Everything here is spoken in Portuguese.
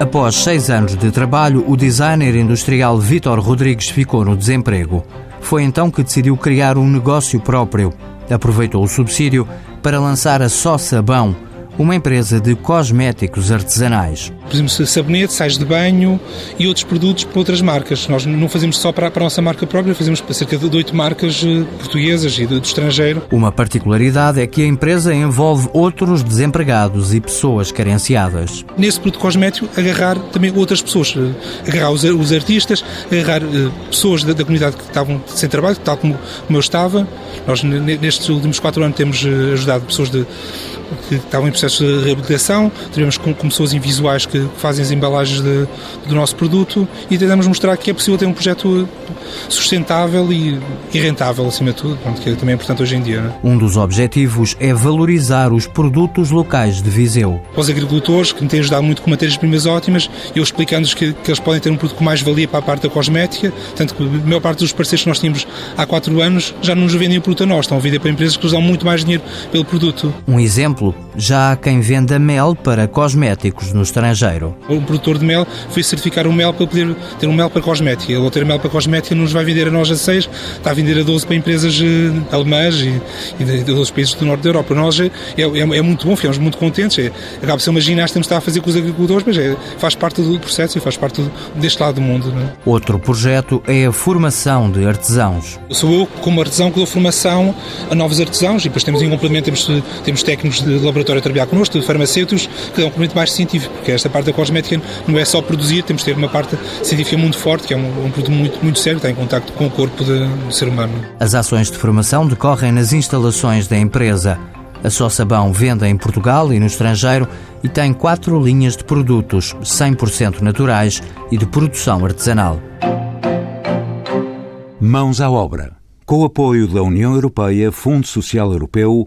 Após seis anos de trabalho, o designer industrial Vítor Rodrigues ficou no desemprego. Foi então que decidiu criar um negócio próprio. Aproveitou o subsídio para lançar a Só Sabão, uma empresa de cosméticos artesanais. Por exemplo, sabonete, sais de banho e outros produtos para outras marcas. Nós não fazemos só para, a nossa marca própria, fazemos para cerca de oito marcas eh, portuguesas e do, estrangeiro. Uma particularidade é que a empresa envolve outros desempregados e pessoas carenciadas. Nesse produto cosmético, agarrar também outras pessoas, eh, agarrar os, artistas, agarrar uh, pessoas da, da, comunidade que estavam sem trabalho, tal como eu estava. Nós, nestes últimos quatro anos, temos ajudado pessoas de que estavam em processo de reabilitação, tivemos com, com pessoas invisuais que fazem as embalagens de, do nosso produto e tentamos mostrar que é possível ter um projeto sustentável e, e rentável, acima de tudo, que é também importante hoje em dia. Né? Um dos objetivos é valorizar os produtos locais de Viseu. Os agricultores, que me têm ajudado muito com matérias-primas ótimas, eu explicando-lhes que, que, eles podem ter um produto com mais valia para a parte da cosmética, tanto que a maior parte dos parceiros que nós tínhamos há quatro anos já não nos vendem o produto a nós, estão a vender para empresas que usam muito mais dinheiro pelo produto. Um exemplo, já há quem venda mel para cosméticos no estrangeiro. Um produtor de mel foi certificar o mel para poder ter um mel para cosmética. Ele, ao ter mel para cosmética, nos vai vender a nós a 6, está a vender a 12 para empresas eh, alemãs e, e de, outros países do norte da Europa. Nós é, é, é muito bom, ficamos muito contentes. É, acaba de ser uma ginástica que estamos a fazer com os agricultores, mas é, faz parte do processo e faz parte deste lado do mundo. É? Outro projeto é a formação de artesãos. Sou eu, como artesão, que dou formação a novos artesãos e depois temos em complemento, temos, temos técnicos de laboratório a trabalhar connosco, de farmacêuticos, que dão um componente mais científico, porque esta parte da cosmética não é só produzir, temos de ter uma parte científica muito forte, que é um, um produto muito, muito sério, está em contato com o corpo de, do ser humano. As ações de formação decorrem nas instalações da empresa. A Só Sabão vende em Portugal e no estrangeiro e tem quatro linhas de produtos 100% naturais e de produção artesanal. Mãos à obra. Com o apoio da União Europeia, Fundo Social Europeu,